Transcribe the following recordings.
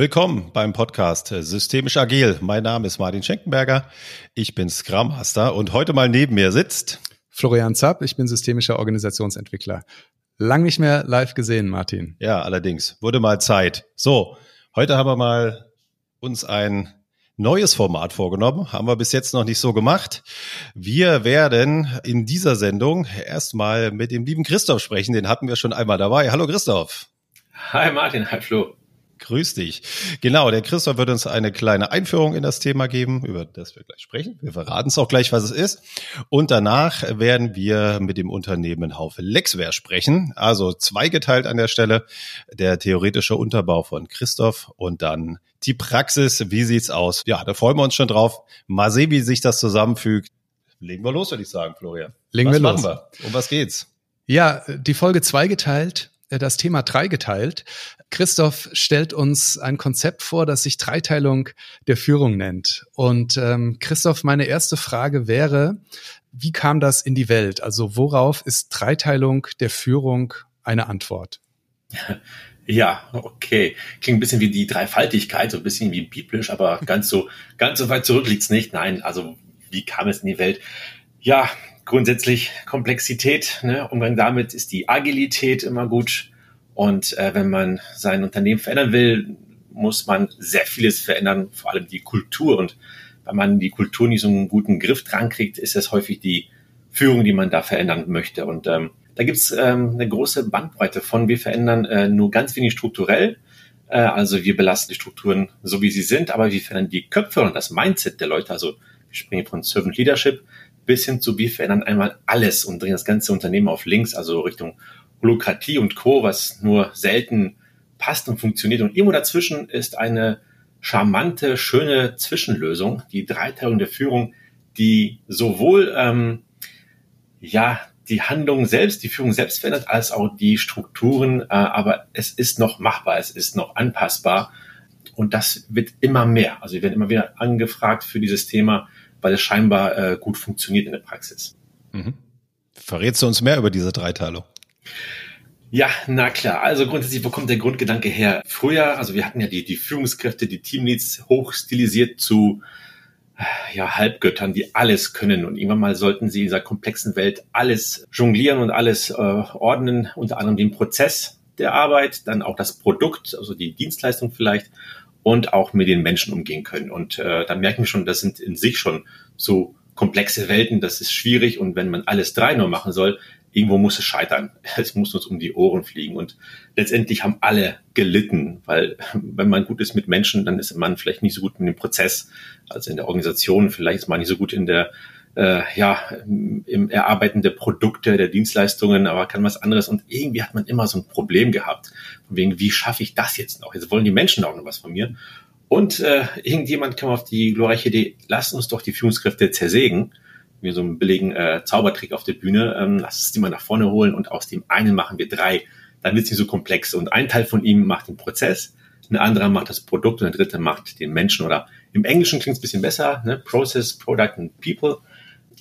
Willkommen beim Podcast Systemisch Agil. Mein Name ist Martin Schenkenberger. Ich bin Scrum Master und heute mal neben mir sitzt Florian Zapp. Ich bin systemischer Organisationsentwickler. Lang nicht mehr live gesehen, Martin. Ja, allerdings. Wurde mal Zeit. So, heute haben wir mal uns ein neues Format vorgenommen. Haben wir bis jetzt noch nicht so gemacht. Wir werden in dieser Sendung erstmal mit dem lieben Christoph sprechen. Den hatten wir schon einmal dabei. Hallo Christoph. Hi Martin, hi Flo. Grüß dich. Genau, der Christoph wird uns eine kleine Einführung in das Thema geben, über das wir gleich sprechen. Wir verraten es auch gleich, was es ist. Und danach werden wir mit dem Unternehmen Haufe Lexware sprechen. Also zweigeteilt an der Stelle der theoretische Unterbau von Christoph und dann die Praxis. Wie sieht's aus? Ja, da freuen wir uns schon drauf. Mal sehen, wie sich das zusammenfügt. Legen wir los, würde ich sagen, Florian. Legen was wir los. Wir? Um was geht's? Ja, die Folge zweigeteilt das Thema dreigeteilt. Christoph stellt uns ein Konzept vor, das sich Dreiteilung der Führung nennt. Und ähm, Christoph, meine erste Frage wäre, wie kam das in die Welt? Also worauf ist Dreiteilung der Führung eine Antwort? Ja, okay. Klingt ein bisschen wie die Dreifaltigkeit, so ein bisschen wie biblisch, aber ganz so, ganz so weit zurück liegt's nicht. Nein, also wie kam es in die Welt? Ja, grundsätzlich Komplexität, ne? Umgang damit ist die Agilität immer gut. Und äh, wenn man sein Unternehmen verändern will, muss man sehr vieles verändern, vor allem die Kultur. Und wenn man die Kultur nicht so einen guten Griff dran kriegt, ist es häufig die Führung, die man da verändern möchte. Und ähm, da gibt's ähm, eine große Bandbreite von, wir verändern äh, nur ganz wenig strukturell. Äh, also wir belasten die Strukturen so, wie sie sind, aber wir verändern die Köpfe und das Mindset der Leute. Also wir sprechen von Servant Leadership bis hin zu, wir verändern einmal alles und drehen das ganze Unternehmen auf links, also Richtung Holokratie und Co., was nur selten passt und funktioniert. Und irgendwo dazwischen ist eine charmante, schöne Zwischenlösung, die Dreiteilung der Führung, die sowohl ähm, ja die Handlung selbst, die Führung selbst verändert, als auch die Strukturen. Äh, aber es ist noch machbar, es ist noch anpassbar. Und das wird immer mehr. Also wir werden immer wieder angefragt für dieses Thema weil es scheinbar äh, gut funktioniert in der Praxis. Mhm. Verrätst du uns mehr über diese Dreiteilung? Ja, na klar. Also grundsätzlich, wo kommt der Grundgedanke her? Früher, also wir hatten ja die, die Führungskräfte, die Teamleads hochstilisiert zu ja, Halbgöttern, die alles können. Und irgendwann mal sollten sie in dieser komplexen Welt alles jonglieren und alles äh, ordnen, unter anderem den Prozess der Arbeit, dann auch das Produkt, also die Dienstleistung vielleicht und auch mit den Menschen umgehen können. Und äh, da merken wir schon, das sind in sich schon so komplexe Welten, das ist schwierig und wenn man alles drei nur machen soll, irgendwo muss es scheitern. Es muss uns um die Ohren fliegen und letztendlich haben alle gelitten, weil wenn man gut ist mit Menschen, dann ist man vielleicht nicht so gut mit dem Prozess, also in der Organisation, vielleicht ist man nicht so gut in der äh, ja, im Erarbeiten der Produkte, der Dienstleistungen, aber kann was anderes. Und irgendwie hat man immer so ein Problem gehabt. Von wegen, wie schaffe ich das jetzt noch? Jetzt wollen die Menschen auch noch was von mir. Und äh, irgendjemand kam auf die glorreiche Idee, lass uns doch die Führungskräfte zersägen. Wir so einen billigen äh, Zaubertrick auf der Bühne, ähm, lass uns die mal nach vorne holen und aus dem einen machen wir drei. Dann wird es nicht so komplex. Und ein Teil von ihm macht den Prozess, ein anderer macht das Produkt und der dritte macht den Menschen. Oder im Englischen klingt es bisschen besser, ne? Process, Product and People.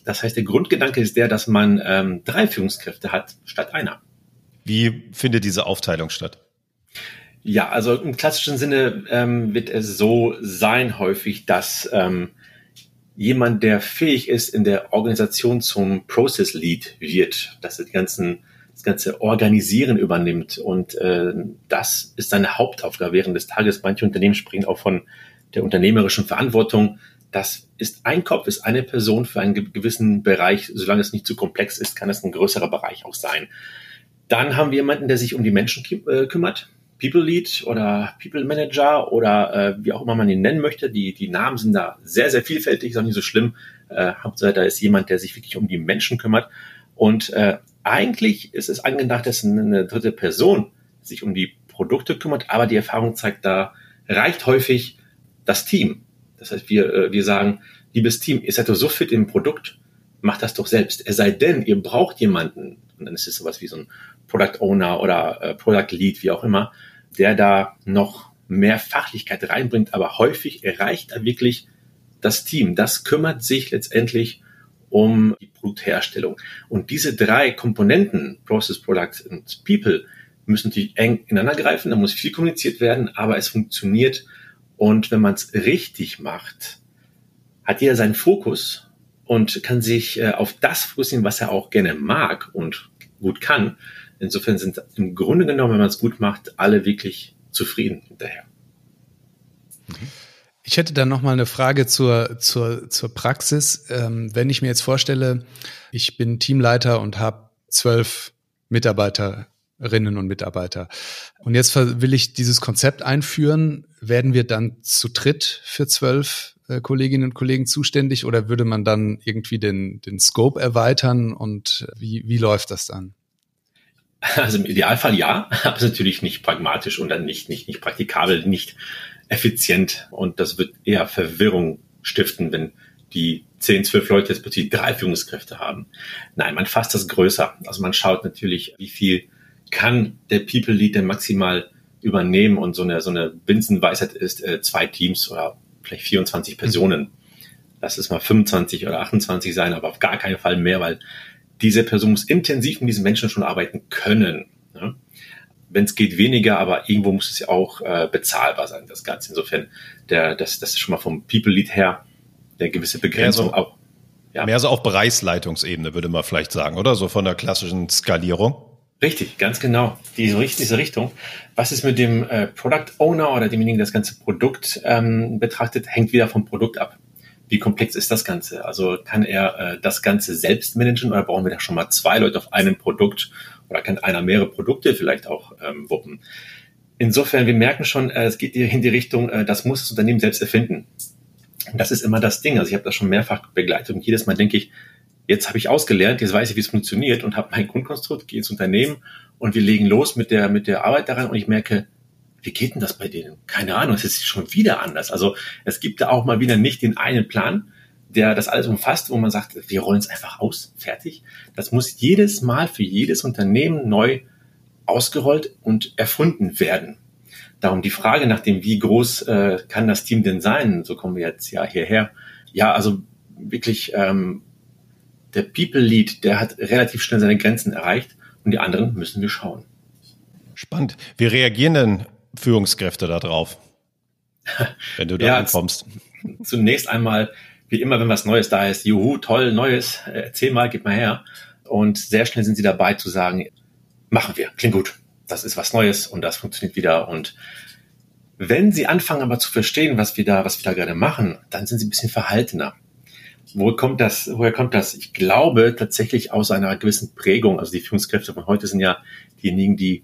Das heißt, der Grundgedanke ist der, dass man ähm, drei Führungskräfte hat statt einer. Wie findet diese Aufteilung statt? Ja, also im klassischen Sinne ähm, wird es so sein häufig, dass ähm, jemand, der fähig ist, in der Organisation zum Process Lead wird, dass er die ganzen, das ganze Organisieren übernimmt. Und äh, das ist seine Hauptaufgabe während des Tages. Manche Unternehmen springen auch von der unternehmerischen Verantwortung das ist ein Kopf, ist eine Person für einen gewissen Bereich. Solange es nicht zu komplex ist, kann es ein größerer Bereich auch sein. Dann haben wir jemanden, der sich um die Menschen äh, kümmert. People Lead oder People Manager oder äh, wie auch immer man ihn nennen möchte. Die, die Namen sind da sehr, sehr vielfältig, ist auch nicht so schlimm. Äh, Hauptsache, da ist jemand, der sich wirklich um die Menschen kümmert. Und äh, eigentlich ist es angedacht, dass eine dritte Person sich um die Produkte kümmert, aber die Erfahrung zeigt, da reicht häufig das Team. Das heißt, wir, äh, wir sagen, liebes Team, ihr seid doch so fit im Produkt, macht das doch selbst. Es sei denn, ihr braucht jemanden, und dann ist es sowas wie so ein Product Owner oder äh, Product Lead, wie auch immer, der da noch mehr Fachlichkeit reinbringt, aber häufig erreicht er wirklich das Team. Das kümmert sich letztendlich um die Produktherstellung. Und diese drei Komponenten, Process, Product und People, müssen natürlich eng ineinander greifen, da muss viel kommuniziert werden, aber es funktioniert. Und wenn man es richtig macht, hat jeder seinen Fokus und kann sich äh, auf das fokussieren, was er auch gerne mag und gut kann. Insofern sind im Grunde genommen, wenn man es gut macht, alle wirklich zufrieden hinterher. Ich hätte dann noch mal eine Frage zur, zur, zur Praxis. Ähm, wenn ich mir jetzt vorstelle, ich bin Teamleiter und habe zwölf Mitarbeiterinnen und Mitarbeiter. Und jetzt will ich dieses Konzept einführen. Werden wir dann zu dritt für zwölf äh, Kolleginnen und Kollegen zuständig oder würde man dann irgendwie den, den Scope erweitern und wie, wie läuft das dann? Also im Idealfall ja, aber natürlich nicht pragmatisch und dann nicht, nicht, nicht praktikabel, nicht effizient und das wird eher Verwirrung stiften, wenn die 10, 12 Leute jetzt plötzlich drei Führungskräfte haben. Nein, man fasst das größer. Also man schaut natürlich, wie viel kann der People Lead denn maximal übernehmen und so eine, so eine Binsenweisheit ist äh, zwei Teams oder vielleicht 24 Personen. Lass es mal 25 oder 28 sein, aber auf gar keinen Fall mehr, weil diese Person muss intensiv mit diesen Menschen schon arbeiten können. Ja? Wenn es geht, weniger, aber irgendwo muss es ja auch äh, bezahlbar sein, das Ganze. Insofern, der, das, das ist schon mal vom People Lead her eine gewisse Begrenzung mehr so, auch. Ja. Mehr so auf Bereichsleitungsebene, würde man vielleicht sagen, oder? So von der klassischen Skalierung. Richtig, ganz genau. Diese, diese Richtung. Was ist mit dem äh, Product Owner oder demjenigen, der das ganze Produkt ähm, betrachtet, hängt wieder vom Produkt ab. Wie komplex ist das Ganze? Also kann er äh, das Ganze selbst managen oder brauchen wir da schon mal zwei Leute auf einem Produkt oder kann einer mehrere Produkte vielleicht auch ähm, wuppen? Insofern, wir merken schon, äh, es geht in die Richtung, äh, das muss das Unternehmen selbst erfinden. Und das ist immer das Ding. Also ich habe das schon mehrfach begleitet und jedes Mal denke ich, jetzt habe ich ausgelernt, jetzt weiß ich, wie es funktioniert und habe mein Grundkonstrukt, gehe ins Unternehmen und wir legen los mit der, mit der Arbeit daran und ich merke, wie geht denn das bei denen? Keine Ahnung, es ist schon wieder anders. Also es gibt da auch mal wieder nicht den einen Plan, der das alles umfasst, wo man sagt, wir rollen es einfach aus, fertig. Das muss jedes Mal für jedes Unternehmen neu ausgerollt und erfunden werden. Darum die Frage nach dem, wie groß äh, kann das Team denn sein? So kommen wir jetzt ja hierher. Ja, also wirklich ähm, der People Lead, der hat relativ schnell seine Grenzen erreicht und die anderen müssen wir schauen. Spannend. Wie reagieren denn Führungskräfte darauf, wenn du da ja, ankommst? Zunächst einmal, wie immer, wenn was Neues da ist, juhu, toll, Neues, äh, erzähl mal, gib mal her. Und sehr schnell sind sie dabei zu sagen, machen wir, klingt gut, das ist was Neues und das funktioniert wieder. Und wenn sie anfangen aber zu verstehen, was wir da, was wir da gerade machen, dann sind sie ein bisschen verhaltener. Wo kommt das, woher kommt das? Ich glaube tatsächlich aus einer gewissen Prägung. Also die Führungskräfte von heute sind ja diejenigen, die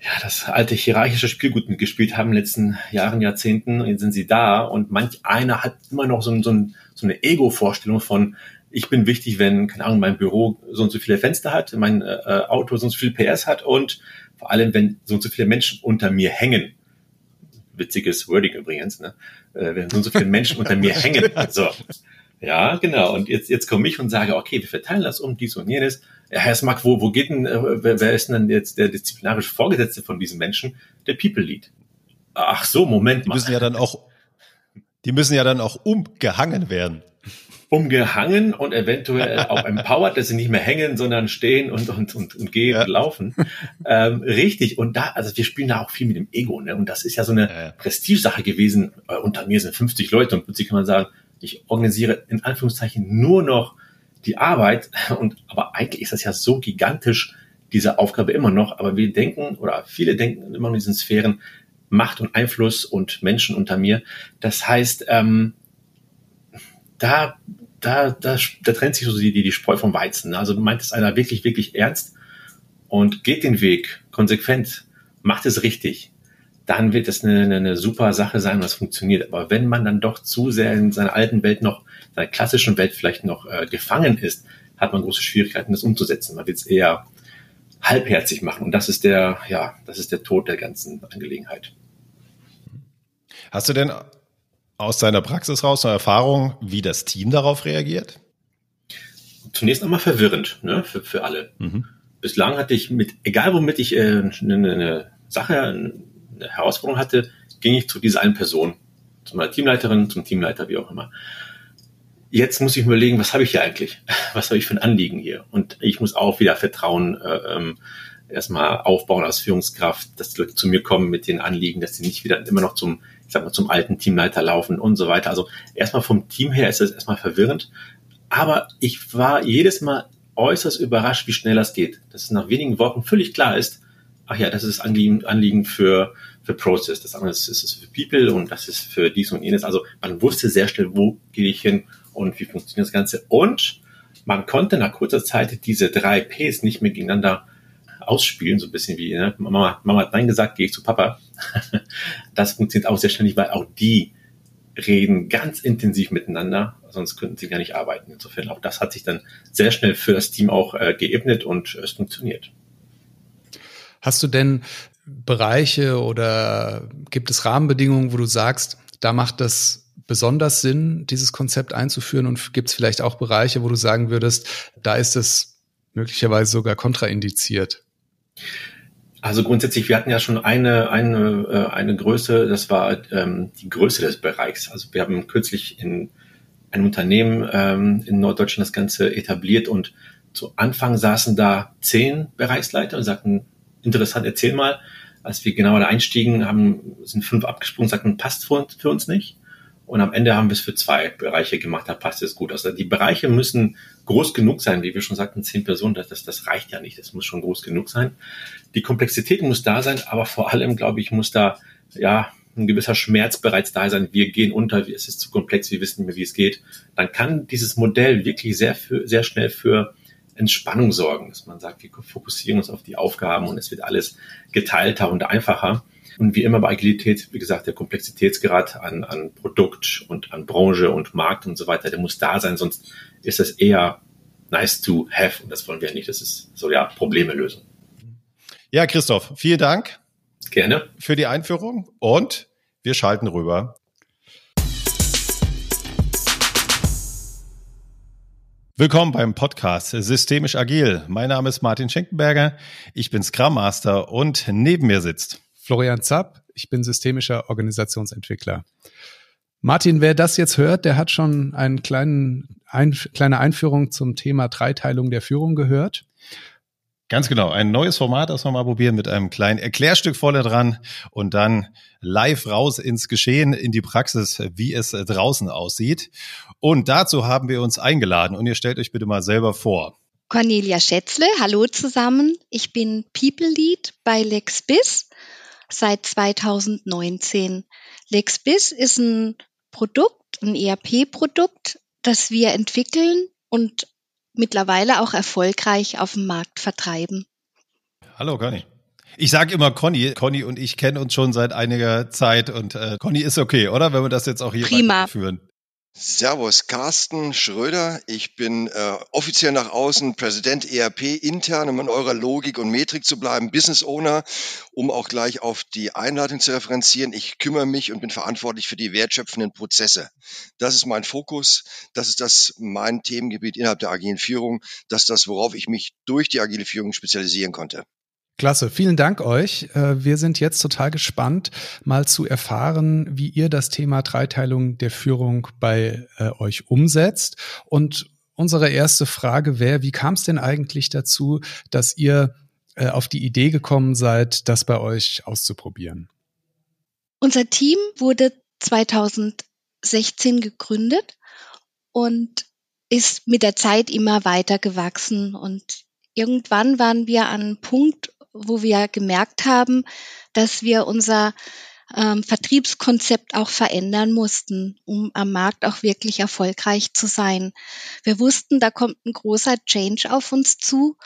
ja, das alte hierarchische Spiel gut mitgespielt haben in den letzten Jahren, Jahrzehnten. Und jetzt sind sie da und manch einer hat immer noch so, so, so eine Ego-Vorstellung von, ich bin wichtig, wenn, keine Ahnung, mein Büro so und so viele Fenster hat, mein äh, Auto so und so viel PS hat und vor allem, wenn so und so viele Menschen unter mir hängen. Witziges Wording übrigens, ne? Äh, wenn so und so viele Menschen unter mir hängen. So. Ja, genau. Und jetzt, jetzt komme ich und sage, okay, wir verteilen das um, dies und jenes. Ja, Herr Smack, wo, wo geht denn, äh, wer, wer ist denn jetzt der disziplinarische Vorgesetzte von diesen Menschen? Der People Lead. Ach so, Moment mal. Die müssen ja dann auch, die müssen ja dann auch umgehangen werden. Umgehangen und eventuell auch empowered, dass sie nicht mehr hängen, sondern stehen und, und, und, und gehen ja. und laufen. Ähm, richtig. Und da, also wir spielen da auch viel mit dem Ego, ne? Und das ist ja so eine ja. Prestigesache gewesen. Äh, unter mir sind 50 Leute und plötzlich kann man sagen, ich organisiere in Anführungszeichen nur noch die Arbeit und aber eigentlich ist das ja so gigantisch diese Aufgabe immer noch, aber wir denken oder viele denken immer in diesen Sphären Macht und Einfluss und Menschen unter mir. Das heißt, ähm, da, da, da, da trennt sich so die, die, die Spreu vom Weizen. Also meint es einer wirklich, wirklich ernst und geht den Weg konsequent, macht es richtig, dann wird es eine, eine, super Sache sein, was funktioniert. Aber wenn man dann doch zu sehr in seiner alten Welt noch, seiner klassischen Welt vielleicht noch äh, gefangen ist, hat man große Schwierigkeiten, das umzusetzen. Man wird es eher halbherzig machen. Und das ist der, ja, das ist der Tod der ganzen Angelegenheit. Hast du denn aus deiner Praxis raus eine Erfahrung, wie das Team darauf reagiert? Zunächst einmal verwirrend, ne, für, für alle. Mhm. Bislang hatte ich mit, egal womit ich äh, eine, eine Sache, Herausforderung hatte, ging ich zu dieser einen Person, zu meiner Teamleiterin, zum Teamleiter, wie auch immer. Jetzt muss ich mir überlegen, was habe ich hier eigentlich? Was habe ich für ein Anliegen hier? Und ich muss auch wieder Vertrauen äh, ähm, erstmal aufbauen als Führungskraft, dass die Leute zu mir kommen mit den Anliegen, dass sie nicht wieder immer noch zum, ich sag mal, zum alten Teamleiter laufen und so weiter. Also erstmal vom Team her ist es erstmal verwirrend. Aber ich war jedes Mal äußerst überrascht, wie schnell das geht. Dass es nach wenigen Wochen völlig klar ist, ach ja, das ist Anliegen, Anliegen für, für Process, das andere ist, ist für People und das ist für dies und jenes. Also man wusste sehr schnell, wo gehe ich hin und wie funktioniert das Ganze. Und man konnte nach kurzer Zeit diese drei Ps nicht mehr gegeneinander ausspielen, so ein bisschen wie, ne? Mama, Mama hat Nein gesagt, gehe ich zu Papa. das funktioniert auch sehr schnell weil auch die reden ganz intensiv miteinander, sonst könnten sie gar nicht arbeiten. Insofern auch das hat sich dann sehr schnell für das Team auch äh, geebnet und es funktioniert. Hast du denn Bereiche oder gibt es Rahmenbedingungen, wo du sagst, da macht das besonders Sinn, dieses Konzept einzuführen und gibt es vielleicht auch Bereiche, wo du sagen würdest, da ist es möglicherweise sogar kontraindiziert? Also grundsätzlich, wir hatten ja schon eine, eine, äh, eine Größe, das war ähm, die Größe des Bereichs. Also wir haben kürzlich in einem Unternehmen ähm, in Norddeutschland das Ganze etabliert und zu Anfang saßen da zehn Bereichsleiter und sagten, interessant, erzähl mal. Als wir genauer da einstiegen, haben, sind fünf abgesprungen, sagten, passt für uns, für uns nicht. Und am Ende haben wir es für zwei Bereiche gemacht, da passt es gut. Also die Bereiche müssen groß genug sein, wie wir schon sagten, zehn Personen, das, das, das reicht ja nicht, das muss schon groß genug sein. Die Komplexität muss da sein, aber vor allem, glaube ich, muss da ja ein gewisser Schmerz bereits da sein. Wir gehen unter, es ist zu komplex, wir wissen nicht mehr, wie es geht. Dann kann dieses Modell wirklich sehr, für, sehr schnell für Entspannung sorgen, dass man sagt, wir fokussieren uns auf die Aufgaben und es wird alles geteilter und einfacher. Und wie immer bei Agilität, wie gesagt, der Komplexitätsgrad an, an Produkt und an Branche und Markt und so weiter, der muss da sein, sonst ist das eher nice to have und das wollen wir nicht. Das ist so ja Probleme lösen. Ja, Christoph, vielen Dank. Gerne. Für die Einführung und wir schalten rüber Willkommen beim Podcast Systemisch Agil. Mein Name ist Martin Schenkenberger. Ich bin Scrum Master und neben mir sitzt Florian Zapp. Ich bin systemischer Organisationsentwickler. Martin, wer das jetzt hört, der hat schon eine kleinen, ein, kleine Einführung zum Thema Dreiteilung der Führung gehört. Ganz genau. Ein neues Format, das wir mal probieren mit einem kleinen Erklärstück vorne dran und dann live raus ins Geschehen, in die Praxis, wie es draußen aussieht. Und dazu haben wir uns eingeladen und ihr stellt euch bitte mal selber vor. Cornelia Schätzle, hallo zusammen. Ich bin People Lead bei LexBiz seit 2019. LexBiz ist ein Produkt, ein ERP-Produkt, das wir entwickeln und mittlerweile auch erfolgreich auf dem Markt vertreiben. Hallo Conny. Ich sage immer Conny. Conny und ich kennen uns schon seit einiger Zeit und äh, Conny ist okay, oder? Wenn wir das jetzt auch hier Prima. führen. Servus, Carsten Schröder. Ich bin äh, offiziell nach außen Präsident ERP intern, um in eurer Logik und Metrik zu bleiben, Business Owner, um auch gleich auf die Einleitung zu referenzieren. Ich kümmere mich und bin verantwortlich für die wertschöpfenden Prozesse. Das ist mein Fokus. Das ist das mein Themengebiet innerhalb der agilen Führung. Das ist das, worauf ich mich durch die agile Führung spezialisieren konnte. Klasse, vielen Dank euch. Äh, wir sind jetzt total gespannt, mal zu erfahren, wie ihr das Thema Dreiteilung der Führung bei äh, euch umsetzt. Und unsere erste Frage wäre, wie kam es denn eigentlich dazu, dass ihr äh, auf die Idee gekommen seid, das bei euch auszuprobieren? Unser Team wurde 2016 gegründet und ist mit der Zeit immer weiter gewachsen und irgendwann waren wir an einem Punkt, wo wir gemerkt haben, dass wir unser ähm, Vertriebskonzept auch verändern mussten, um am Markt auch wirklich erfolgreich zu sein. Wir wussten, da kommt ein großer Change auf uns zu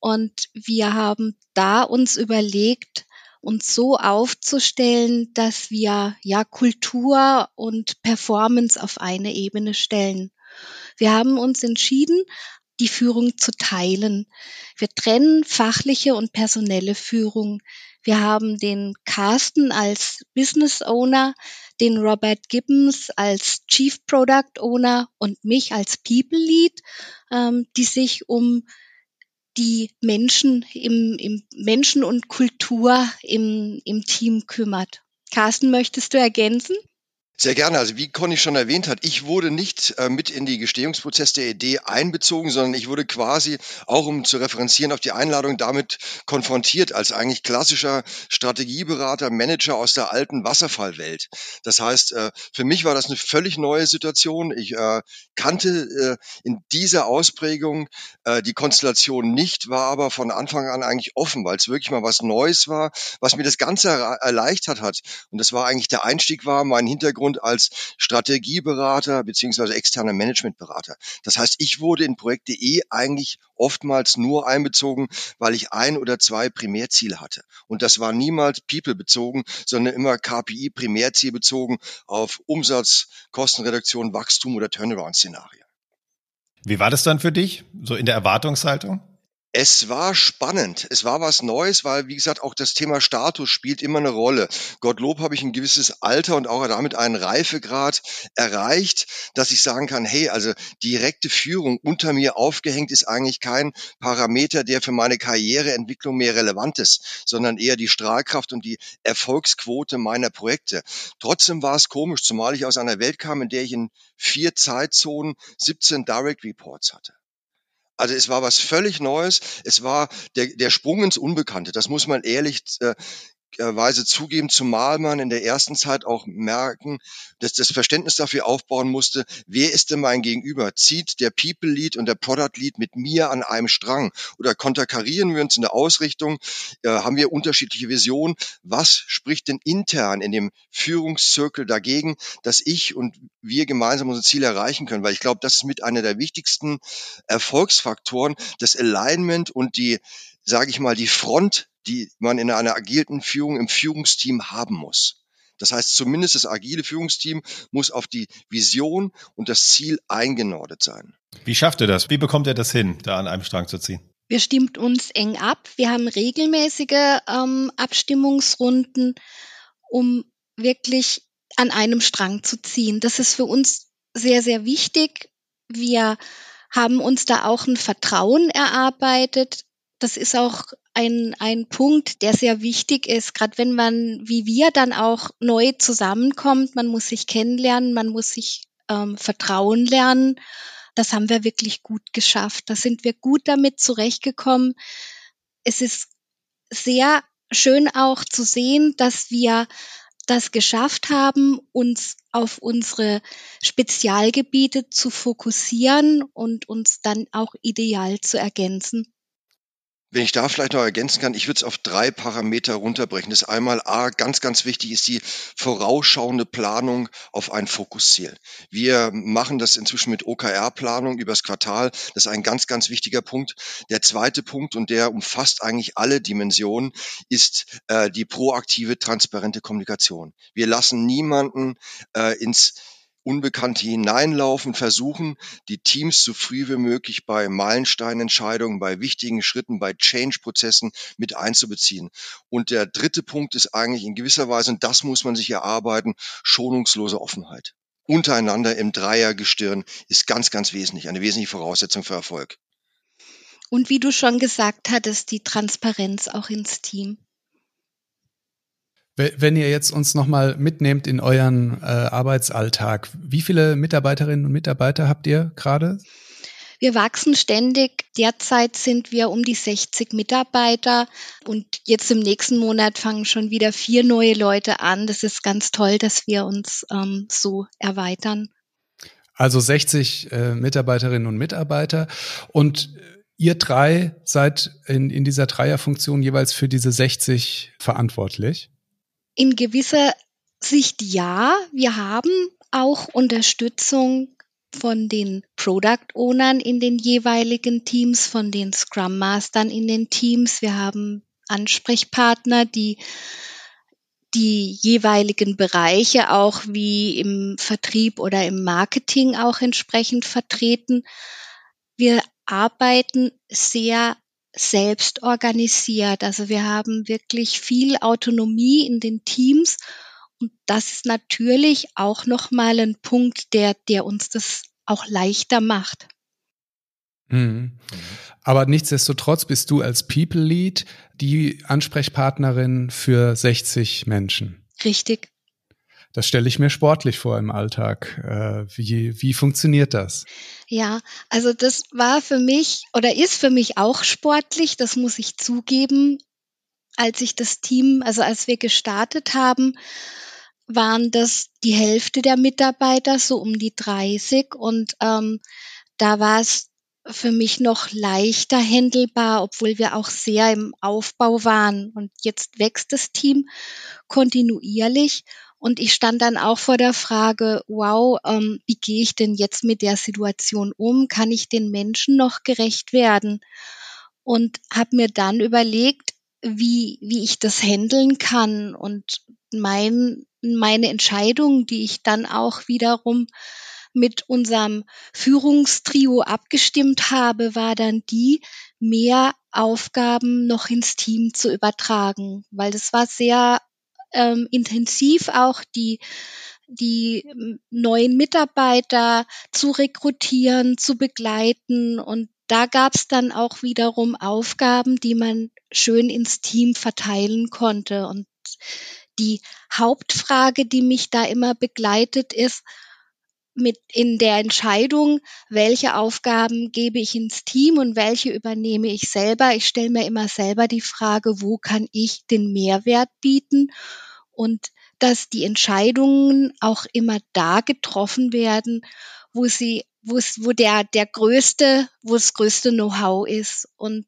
und wir haben da uns überlegt, uns so aufzustellen, dass wir ja Kultur und Performance auf eine Ebene stellen. Wir haben uns entschieden, die Führung zu teilen. Wir trennen fachliche und personelle Führung. Wir haben den Carsten als Business Owner, den Robert Gibbons als Chief Product Owner und mich als People Lead, ähm, die sich um die Menschen im, im Menschen und Kultur im, im Team kümmert. Carsten, möchtest du ergänzen? Sehr gerne. Also wie Conny schon erwähnt hat, ich wurde nicht äh, mit in die Gestehungsprozess der Idee einbezogen, sondern ich wurde quasi, auch um zu referenzieren auf die Einladung, damit konfrontiert als eigentlich klassischer Strategieberater, Manager aus der alten Wasserfallwelt. Das heißt, äh, für mich war das eine völlig neue Situation. Ich äh, kannte äh, in dieser Ausprägung äh, die Konstellation nicht, war aber von Anfang an eigentlich offen, weil es wirklich mal was Neues war, was mir das Ganze erleichtert hat. Und das war eigentlich der Einstieg war, mein Hintergrund Hintergrund als Strategieberater beziehungsweise externer Managementberater. Das heißt, ich wurde in Projekt.de eigentlich oftmals nur einbezogen, weil ich ein oder zwei Primärziele hatte. Und das war niemals People bezogen, sondern immer KPI Primärziel bezogen auf Umsatz, Kostenreduktion, Wachstum oder Turnaround-Szenarien. Wie war das dann für dich, so in der Erwartungshaltung? Es war spannend. Es war was Neues, weil, wie gesagt, auch das Thema Status spielt immer eine Rolle. Gottlob habe ich ein gewisses Alter und auch damit einen Reifegrad erreicht, dass ich sagen kann, hey, also direkte Führung unter mir aufgehängt ist eigentlich kein Parameter, der für meine Karriereentwicklung mehr relevant ist, sondern eher die Strahlkraft und die Erfolgsquote meiner Projekte. Trotzdem war es komisch, zumal ich aus einer Welt kam, in der ich in vier Zeitzonen 17 Direct Reports hatte. Also es war was völlig Neues. Es war der, der Sprung ins Unbekannte. Das muss man ehrlich äh, Weise zugeben, zumal man in der ersten Zeit auch merken, dass das Verständnis dafür aufbauen musste, wer ist denn mein Gegenüber? Zieht der People Lead und der Product Lead mit mir an einem Strang? Oder konterkarieren wir uns in der Ausrichtung? Äh, haben wir unterschiedliche Visionen? Was spricht denn intern in dem Führungszirkel dagegen, dass ich und wir gemeinsam unsere Ziele erreichen können? Weil ich glaube, das ist mit einer der wichtigsten Erfolgsfaktoren, das Alignment und die sage ich mal, die Front die man in einer agilen Führung im Führungsteam haben muss. Das heißt, zumindest das agile Führungsteam muss auf die Vision und das Ziel eingenordet sein. Wie schafft er das? Wie bekommt er das hin, da an einem Strang zu ziehen? Wir stimmt uns eng ab. Wir haben regelmäßige ähm, Abstimmungsrunden, um wirklich an einem Strang zu ziehen. Das ist für uns sehr, sehr wichtig. Wir haben uns da auch ein Vertrauen erarbeitet. Das ist auch ein, ein Punkt, der sehr wichtig ist, gerade wenn man, wie wir, dann auch neu zusammenkommt. Man muss sich kennenlernen, man muss sich ähm, vertrauen lernen. Das haben wir wirklich gut geschafft. Da sind wir gut damit zurechtgekommen. Es ist sehr schön auch zu sehen, dass wir das geschafft haben, uns auf unsere Spezialgebiete zu fokussieren und uns dann auch ideal zu ergänzen. Wenn ich da vielleicht noch ergänzen kann, ich würde es auf drei Parameter runterbrechen. Das einmal A, ganz, ganz wichtig ist die vorausschauende Planung auf ein Fokusziel. Wir machen das inzwischen mit OKR-Planung übers Quartal. Das ist ein ganz, ganz wichtiger Punkt. Der zweite Punkt, und der umfasst eigentlich alle Dimensionen, ist äh, die proaktive, transparente Kommunikation. Wir lassen niemanden äh, ins Unbekannte hineinlaufen, versuchen, die Teams so früh wie möglich bei Meilensteinentscheidungen, bei wichtigen Schritten, bei Change-Prozessen mit einzubeziehen. Und der dritte Punkt ist eigentlich in gewisser Weise, und das muss man sich erarbeiten, schonungslose Offenheit. Untereinander im Dreiergestirn ist ganz, ganz wesentlich, eine wesentliche Voraussetzung für Erfolg. Und wie du schon gesagt hattest, die Transparenz auch ins Team. Wenn ihr jetzt uns nochmal mitnehmt in euren äh, Arbeitsalltag, wie viele Mitarbeiterinnen und Mitarbeiter habt ihr gerade? Wir wachsen ständig. Derzeit sind wir um die 60 Mitarbeiter und jetzt im nächsten Monat fangen schon wieder vier neue Leute an. Das ist ganz toll, dass wir uns ähm, so erweitern. Also 60 äh, Mitarbeiterinnen und Mitarbeiter und Ihr drei seid in, in dieser Dreierfunktion jeweils für diese 60 verantwortlich? In gewisser Sicht ja. Wir haben auch Unterstützung von den Product Ownern in den jeweiligen Teams, von den Scrum Mastern in den Teams. Wir haben Ansprechpartner, die die jeweiligen Bereiche auch wie im Vertrieb oder im Marketing auch entsprechend vertreten. Wir arbeiten sehr selbst organisiert. Also wir haben wirklich viel Autonomie in den Teams und das ist natürlich auch nochmal ein Punkt, der, der uns das auch leichter macht. Mhm. Aber nichtsdestotrotz bist du als People Lead die Ansprechpartnerin für 60 Menschen. Richtig. Das stelle ich mir sportlich vor im Alltag. Äh, wie, wie funktioniert das? Ja, also das war für mich oder ist für mich auch sportlich, das muss ich zugeben. Als ich das Team, also als wir gestartet haben, waren das die Hälfte der Mitarbeiter, so um die 30. Und ähm, da war es für mich noch leichter händelbar, obwohl wir auch sehr im Aufbau waren. Und jetzt wächst das Team kontinuierlich. Und ich stand dann auch vor der Frage, wow, ähm, wie gehe ich denn jetzt mit der Situation um? Kann ich den Menschen noch gerecht werden? Und habe mir dann überlegt, wie, wie ich das handeln kann. Und mein, meine Entscheidung, die ich dann auch wiederum mit unserem Führungstrio abgestimmt habe, war dann die, mehr Aufgaben noch ins Team zu übertragen, weil das war sehr ähm, intensiv auch die die neuen Mitarbeiter zu rekrutieren, zu begleiten und da gab es dann auch wiederum Aufgaben, die man schön ins Team verteilen konnte. Und die Hauptfrage, die mich da immer begleitet, ist, mit in der Entscheidung, welche Aufgaben gebe ich ins Team und welche übernehme ich selber. Ich stelle mir immer selber die Frage, wo kann ich den Mehrwert bieten und dass die Entscheidungen auch immer da getroffen werden, wo sie, wo es, wo der, der größte, wo das größte Know-how ist und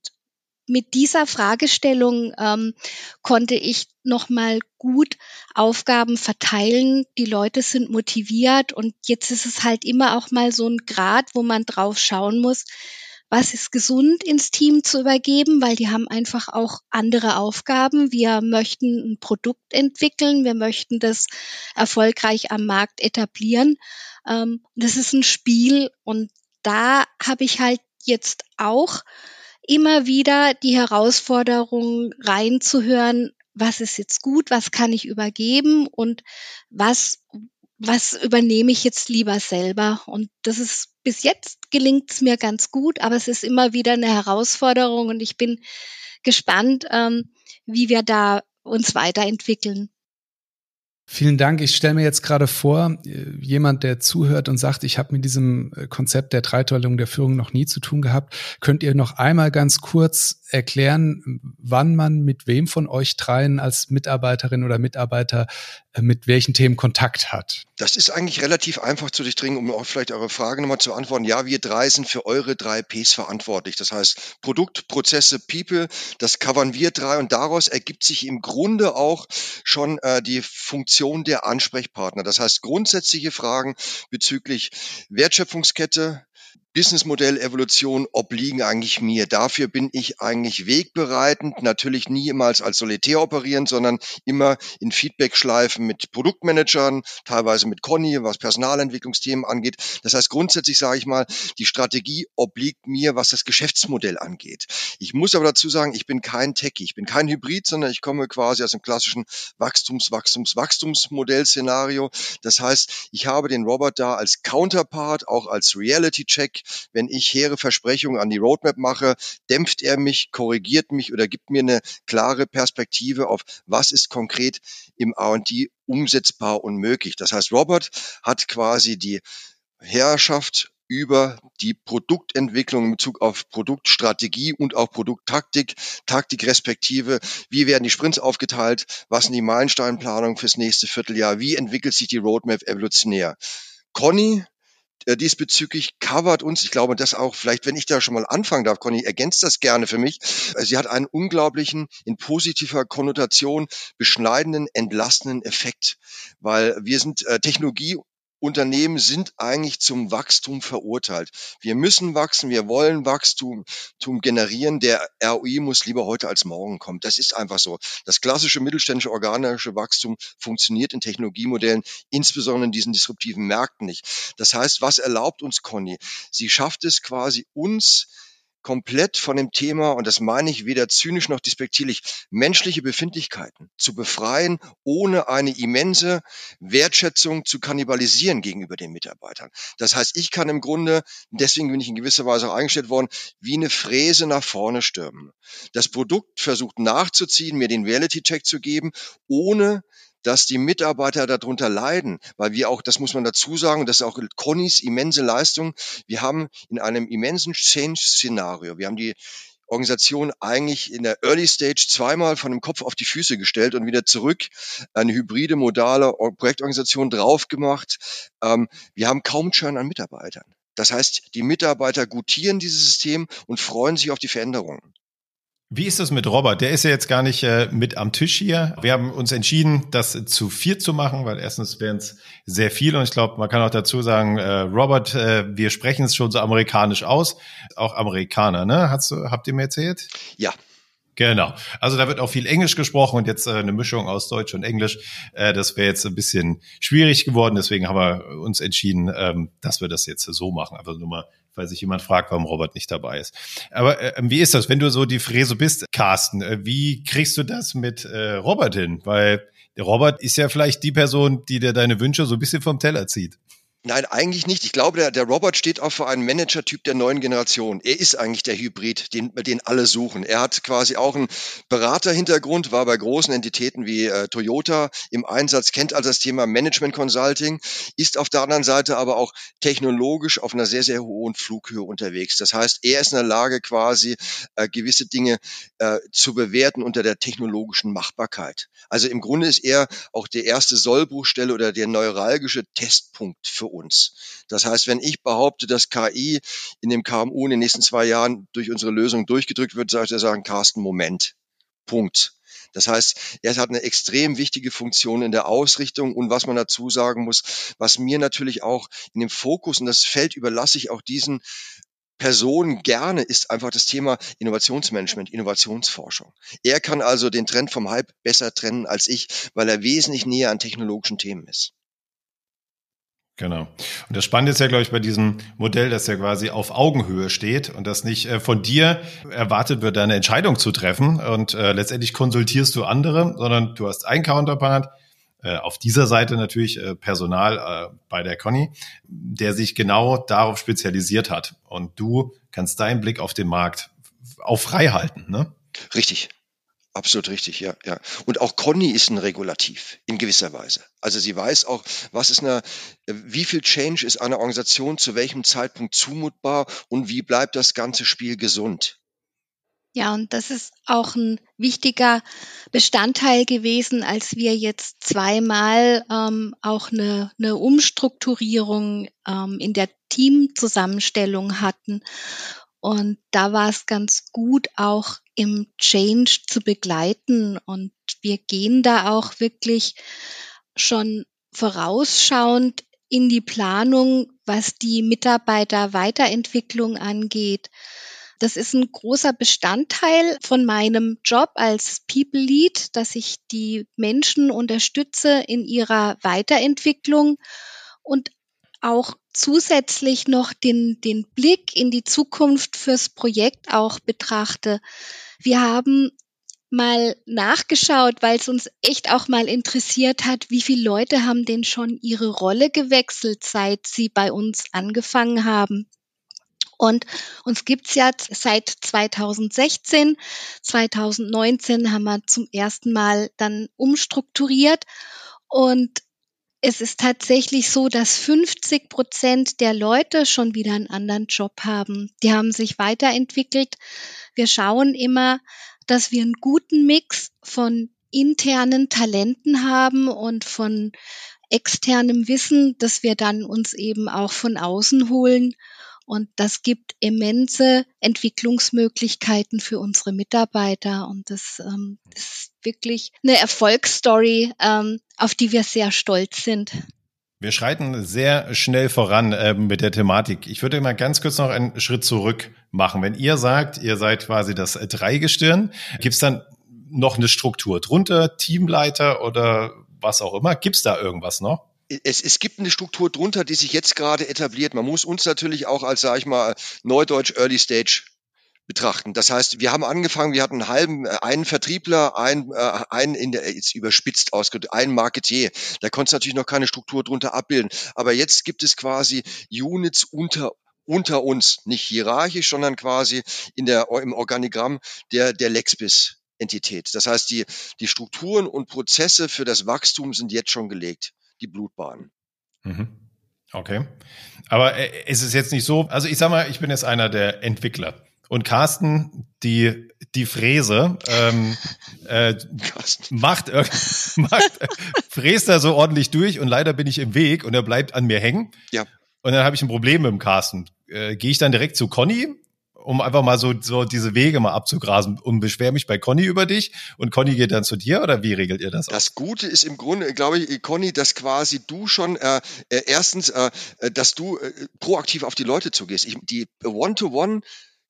mit dieser Fragestellung ähm, konnte ich nochmal gut Aufgaben verteilen. Die Leute sind motiviert und jetzt ist es halt immer auch mal so ein Grad, wo man drauf schauen muss, was ist gesund ins Team zu übergeben, weil die haben einfach auch andere Aufgaben. Wir möchten ein Produkt entwickeln, wir möchten das erfolgreich am Markt etablieren. Ähm, das ist ein Spiel und da habe ich halt jetzt auch immer wieder die Herausforderung reinzuhören, was ist jetzt gut, was kann ich übergeben und was, was übernehme ich jetzt lieber selber. Und das ist bis jetzt gelingt es mir ganz gut, aber es ist immer wieder eine Herausforderung und ich bin gespannt, ähm, wie wir da uns weiterentwickeln. Vielen Dank. Ich stelle mir jetzt gerade vor, jemand, der zuhört und sagt, ich habe mit diesem äh, Konzept der Dreiteilung der Führung noch nie zu tun gehabt. Könnt ihr noch einmal ganz kurz erklären, wann man mit wem von euch dreien als Mitarbeiterin oder Mitarbeiter mit welchen Themen Kontakt hat? Das ist eigentlich relativ einfach zu durchdringen, um auch vielleicht eure Frage nochmal zu antworten. Ja, wir drei sind für eure drei Ps verantwortlich. Das heißt, Produkt, Prozesse, People, das covern wir drei und daraus ergibt sich im Grunde auch schon äh, die Funktion der Ansprechpartner. Das heißt, grundsätzliche Fragen bezüglich Wertschöpfungskette, Businessmodell Evolution obliegen eigentlich mir. Dafür bin ich eigentlich wegbereitend, natürlich niemals als Solitär operieren, sondern immer in Feedback-Schleifen mit Produktmanagern, teilweise mit Conny, was Personalentwicklungsthemen angeht. Das heißt, grundsätzlich sage ich mal, die Strategie obliegt mir, was das Geschäftsmodell angeht. Ich muss aber dazu sagen, ich bin kein Techie, ich bin kein Hybrid, sondern ich komme quasi aus dem klassischen Wachstums-, Wachstums-, Wachstumsmodell-Szenario. Das heißt, ich habe den Robert da als Counterpart, auch als Reality-Check wenn ich hehre Versprechungen an die Roadmap mache, dämpft er mich, korrigiert mich oder gibt mir eine klare Perspektive auf, was ist konkret im R&D umsetzbar und möglich. Das heißt, Robert hat quasi die Herrschaft über die Produktentwicklung in Bezug auf Produktstrategie und auch Produkttaktik, Taktik respektive, wie werden die Sprints aufgeteilt, was sind die Meilensteinplanungen fürs nächste Vierteljahr, wie entwickelt sich die Roadmap evolutionär. Conny diesbezüglich covert uns, ich glaube, das auch, vielleicht, wenn ich da schon mal anfangen darf, Conny, ergänzt das gerne für mich. Äh, sie hat einen unglaublichen, in positiver Konnotation beschneidenden, entlastenden Effekt, weil wir sind äh, Technologie Unternehmen sind eigentlich zum Wachstum verurteilt. Wir müssen wachsen, wir wollen Wachstum generieren. Der ROI muss lieber heute als morgen kommen. Das ist einfach so. Das klassische mittelständische organische Wachstum funktioniert in Technologiemodellen, insbesondere in diesen disruptiven Märkten nicht. Das heißt, was erlaubt uns Conny? Sie schafft es quasi uns komplett von dem Thema, und das meine ich weder zynisch noch despektierlich, menschliche Befindlichkeiten zu befreien, ohne eine immense Wertschätzung zu kannibalisieren gegenüber den Mitarbeitern. Das heißt, ich kann im Grunde, deswegen bin ich in gewisser Weise auch eingestellt worden, wie eine Fräse nach vorne stürmen. Das Produkt versucht nachzuziehen, mir den Reality-Check zu geben, ohne dass die Mitarbeiter darunter leiden, weil wir auch, das muss man dazu sagen, das ist auch Connys immense Leistung. Wir haben in einem immensen Change-Szenario, wir haben die Organisation eigentlich in der Early Stage zweimal von dem Kopf auf die Füße gestellt und wieder zurück eine hybride, modale Projektorganisation drauf gemacht. Ähm, wir haben kaum Churn an Mitarbeitern. Das heißt, die Mitarbeiter gutieren dieses System und freuen sich auf die Veränderungen. Wie ist das mit Robert? Der ist ja jetzt gar nicht äh, mit am Tisch hier. Wir haben uns entschieden, das zu vier zu machen, weil erstens wären es sehr viel und ich glaube, man kann auch dazu sagen, äh, Robert, äh, wir sprechen es schon so amerikanisch aus, auch Amerikaner, ne? Hast du, habt ihr mir erzählt? Ja. Genau. Also da wird auch viel Englisch gesprochen und jetzt äh, eine Mischung aus Deutsch und Englisch. Äh, das wäre jetzt ein bisschen schwierig geworden. Deswegen haben wir uns entschieden, ähm, dass wir das jetzt so machen. Aber nur mal weil sich jemand fragt, warum Robert nicht dabei ist. Aber äh, wie ist das, wenn du so die Fräse bist, Carsten? Äh, wie kriegst du das mit äh, Robert hin? Weil Robert ist ja vielleicht die Person, die dir deine Wünsche so ein bisschen vom Teller zieht. Nein, eigentlich nicht. Ich glaube, der, der Robert steht auch für einen Manager-Typ der neuen Generation. Er ist eigentlich der Hybrid, den, den alle suchen. Er hat quasi auch einen Beraterhintergrund, war bei großen Entitäten wie äh, Toyota im Einsatz, kennt also das Thema Management Consulting, ist auf der anderen Seite aber auch technologisch auf einer sehr, sehr hohen Flughöhe unterwegs. Das heißt, er ist in der Lage, quasi äh, gewisse Dinge äh, zu bewerten unter der technologischen Machbarkeit. Also im Grunde ist er auch der erste Sollbruchstelle oder der neuralgische Testpunkt für uns. Das heißt, wenn ich behaupte, dass KI in dem KMU in den nächsten zwei Jahren durch unsere Lösung durchgedrückt wird, sollte er sagen, Carsten, Moment. Punkt. Das heißt, er hat eine extrem wichtige Funktion in der Ausrichtung und was man dazu sagen muss, was mir natürlich auch in dem Fokus und das Feld überlasse ich auch diesen Personen gerne, ist einfach das Thema Innovationsmanagement, Innovationsforschung. Er kann also den Trend vom Hype besser trennen als ich, weil er wesentlich näher an technologischen Themen ist. Genau. Und das Spannende ist ja, glaube ich, bei diesem Modell, dass er quasi auf Augenhöhe steht und dass nicht äh, von dir erwartet wird, eine Entscheidung zu treffen und äh, letztendlich konsultierst du andere, sondern du hast einen Counterpart, äh, auf dieser Seite natürlich äh, Personal äh, bei der Conny, der sich genau darauf spezialisiert hat. Und du kannst deinen Blick auf den Markt auch frei halten, ne? Richtig. Absolut richtig, ja, ja. Und auch Conny ist ein Regulativ in gewisser Weise. Also sie weiß auch, was ist eine, wie viel Change ist einer Organisation zu welchem Zeitpunkt zumutbar und wie bleibt das ganze Spiel gesund. Ja, und das ist auch ein wichtiger Bestandteil gewesen, als wir jetzt zweimal ähm, auch eine, eine Umstrukturierung ähm, in der Teamzusammenstellung hatten. Und da war es ganz gut, auch im Change zu begleiten. Und wir gehen da auch wirklich schon vorausschauend in die Planung, was die Mitarbeiterweiterentwicklung angeht. Das ist ein großer Bestandteil von meinem Job als People Lead, dass ich die Menschen unterstütze in ihrer Weiterentwicklung und auch zusätzlich noch den, den Blick in die Zukunft fürs Projekt auch betrachte. Wir haben mal nachgeschaut, weil es uns echt auch mal interessiert hat, wie viele Leute haben denn schon ihre Rolle gewechselt, seit sie bei uns angefangen haben. Und uns gibt's ja seit 2016. 2019 haben wir zum ersten Mal dann umstrukturiert. Und es ist tatsächlich so, dass 50 Prozent der Leute schon wieder einen anderen Job haben. Die haben sich weiterentwickelt. Wir schauen immer, dass wir einen guten Mix von internen Talenten haben und von externem Wissen, das wir dann uns eben auch von außen holen. Und das gibt immense Entwicklungsmöglichkeiten für unsere Mitarbeiter. Und das, ähm, ist wirklich eine Erfolgsstory, ähm, auf die wir sehr stolz sind. Wir schreiten sehr schnell voran äh, mit der Thematik. Ich würde mal ganz kurz noch einen Schritt zurück machen. Wenn ihr sagt, ihr seid quasi das Dreigestirn, gibt es dann noch eine Struktur drunter, Teamleiter oder was auch immer? Gibt es da irgendwas noch? Es, es gibt eine Struktur drunter, die sich jetzt gerade etabliert. Man muss uns natürlich auch als, sage ich mal, Neudeutsch Early Stage betrachten. Das heißt, wir haben angefangen, wir hatten einen halben, äh, einen Vertriebler, einen, äh, einen in der, jetzt überspitzt ausgedrückt, einen Marketier. Da konnte es natürlich noch keine Struktur drunter abbilden. Aber jetzt gibt es quasi Units unter unter uns, nicht hierarchisch, sondern quasi in der, im Organigramm der, der Lexbis Entität. Das heißt, die, die Strukturen und Prozesse für das Wachstum sind jetzt schon gelegt, die Blutbahnen. Mhm. Okay. Aber äh, es ist jetzt nicht so, also ich sag mal, ich bin jetzt einer der Entwickler. Und Carsten, die, die Fräse, ähm, äh, macht, äh, macht fräst da so ordentlich durch und leider bin ich im Weg und er bleibt an mir hängen. Ja. Und dann habe ich ein Problem mit dem Carsten. Äh, Gehe ich dann direkt zu Conny um einfach mal so, so diese Wege mal abzugrasen und beschwer mich bei Conny über dich und Conny geht dann zu dir oder wie regelt ihr das? Das Gute ist im Grunde, glaube ich, Conny, dass quasi du schon äh, äh, erstens, äh, äh, dass du äh, proaktiv auf die Leute zugehst. Ich, die One-to-One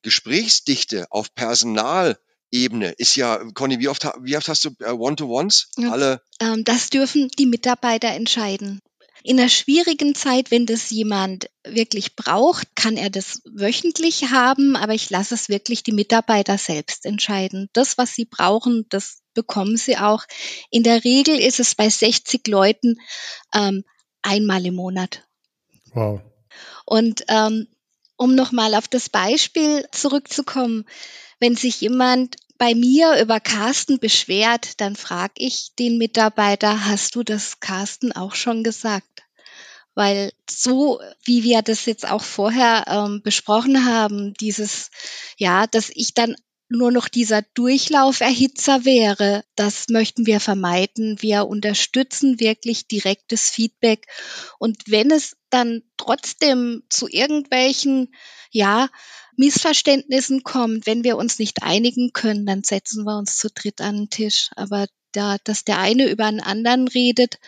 Gesprächsdichte auf Personalebene ist ja, Conny, wie oft, wie oft hast du äh, One-to-Ones? Ja, Alle? Ähm, das dürfen die Mitarbeiter entscheiden. In einer schwierigen Zeit, wenn das jemand wirklich braucht, kann er das wöchentlich haben, aber ich lasse es wirklich die Mitarbeiter selbst entscheiden. Das, was sie brauchen, das bekommen sie auch. In der Regel ist es bei 60 Leuten ähm, einmal im Monat. Wow. Und ähm, um nochmal auf das Beispiel zurückzukommen, wenn sich jemand bei mir über Carsten beschwert, dann frage ich den Mitarbeiter, hast du das Carsten auch schon gesagt? Weil so, wie wir das jetzt auch vorher ähm, besprochen haben, dieses, ja, dass ich dann nur noch dieser Durchlauferhitzer wäre, das möchten wir vermeiden. Wir unterstützen wirklich direktes Feedback. Und wenn es dann trotzdem zu irgendwelchen, ja, Missverständnissen kommt, wenn wir uns nicht einigen können, dann setzen wir uns zu dritt an den Tisch. Aber da, dass der eine über einen anderen redet,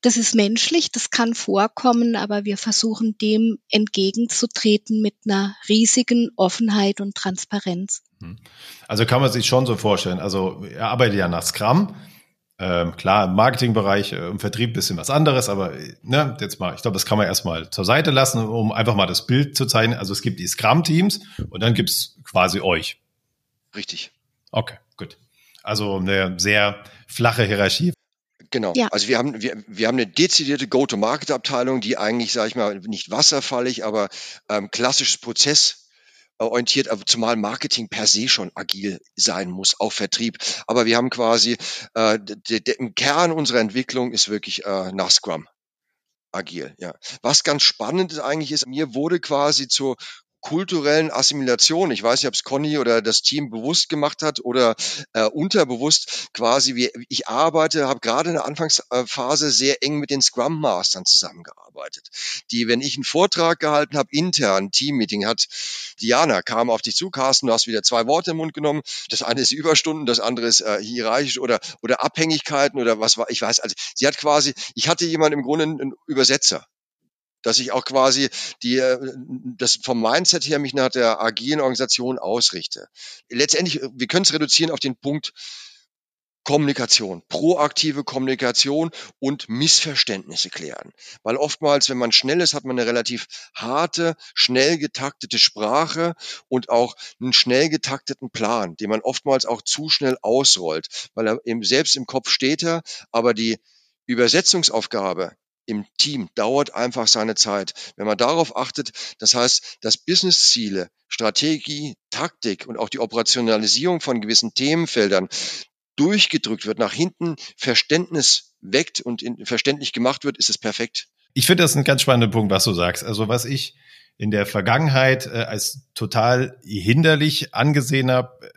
das ist menschlich, das kann vorkommen, aber wir versuchen dem entgegenzutreten mit einer riesigen Offenheit und Transparenz. Hm. Also kann man sich schon so vorstellen. Also er arbeitet ja nach Scrum. Ähm, klar, im Marketingbereich, äh, im Vertrieb bisschen was anderes, aber ne, jetzt mal, ich glaube, das kann man erstmal zur Seite lassen, um einfach mal das Bild zu zeigen. Also es gibt die Scrum-Teams und dann gibt's quasi euch. Richtig. Okay, gut. Also eine sehr flache Hierarchie. Genau. Ja. Also wir haben, wir, wir haben eine dezidierte Go-to-Market-Abteilung, die eigentlich, sage ich mal, nicht wasserfallig, aber ähm, klassisches Prozess orientiert, aber zumal Marketing per se schon agil sein muss, auch Vertrieb. Aber wir haben quasi, äh, im Kern unserer Entwicklung ist wirklich äh, nach Scrum agil, ja. Was ganz spannend ist eigentlich ist, mir wurde quasi zur kulturellen Assimilation. Ich weiß nicht, ob es Conny oder das Team bewusst gemacht hat oder äh, unterbewusst quasi. Wie, ich arbeite, habe gerade in der Anfangsphase sehr eng mit den Scrum Mastern zusammengearbeitet, die, wenn ich einen Vortrag gehalten habe, intern Teammeeting hat, Diana kam auf dich zu, Carsten, du hast wieder zwei Worte im Mund genommen. Das eine ist Überstunden, das andere ist äh, hierarchisch oder oder Abhängigkeiten oder was war. Ich weiß, also sie hat quasi, ich hatte jemanden im Grunde einen Übersetzer dass ich auch quasi die, äh, das vom Mindset her mich nach der agilen Organisation ausrichte. Letztendlich, äh, wir können es reduzieren auf den Punkt Kommunikation, proaktive Kommunikation und Missverständnisse klären. Weil oftmals, wenn man schnell ist, hat man eine relativ harte, schnell getaktete Sprache und auch einen schnell getakteten Plan, den man oftmals auch zu schnell ausrollt, weil er eben selbst im Kopf steht er, aber die Übersetzungsaufgabe im Team dauert einfach seine Zeit. Wenn man darauf achtet, das heißt, dass Businessziele, Strategie, Taktik und auch die Operationalisierung von gewissen Themenfeldern durchgedrückt wird, nach hinten Verständnis weckt und verständlich gemacht wird, ist es perfekt. Ich finde das ein ganz spannender Punkt, was du sagst. Also was ich in der Vergangenheit äh, als total hinderlich angesehen habe,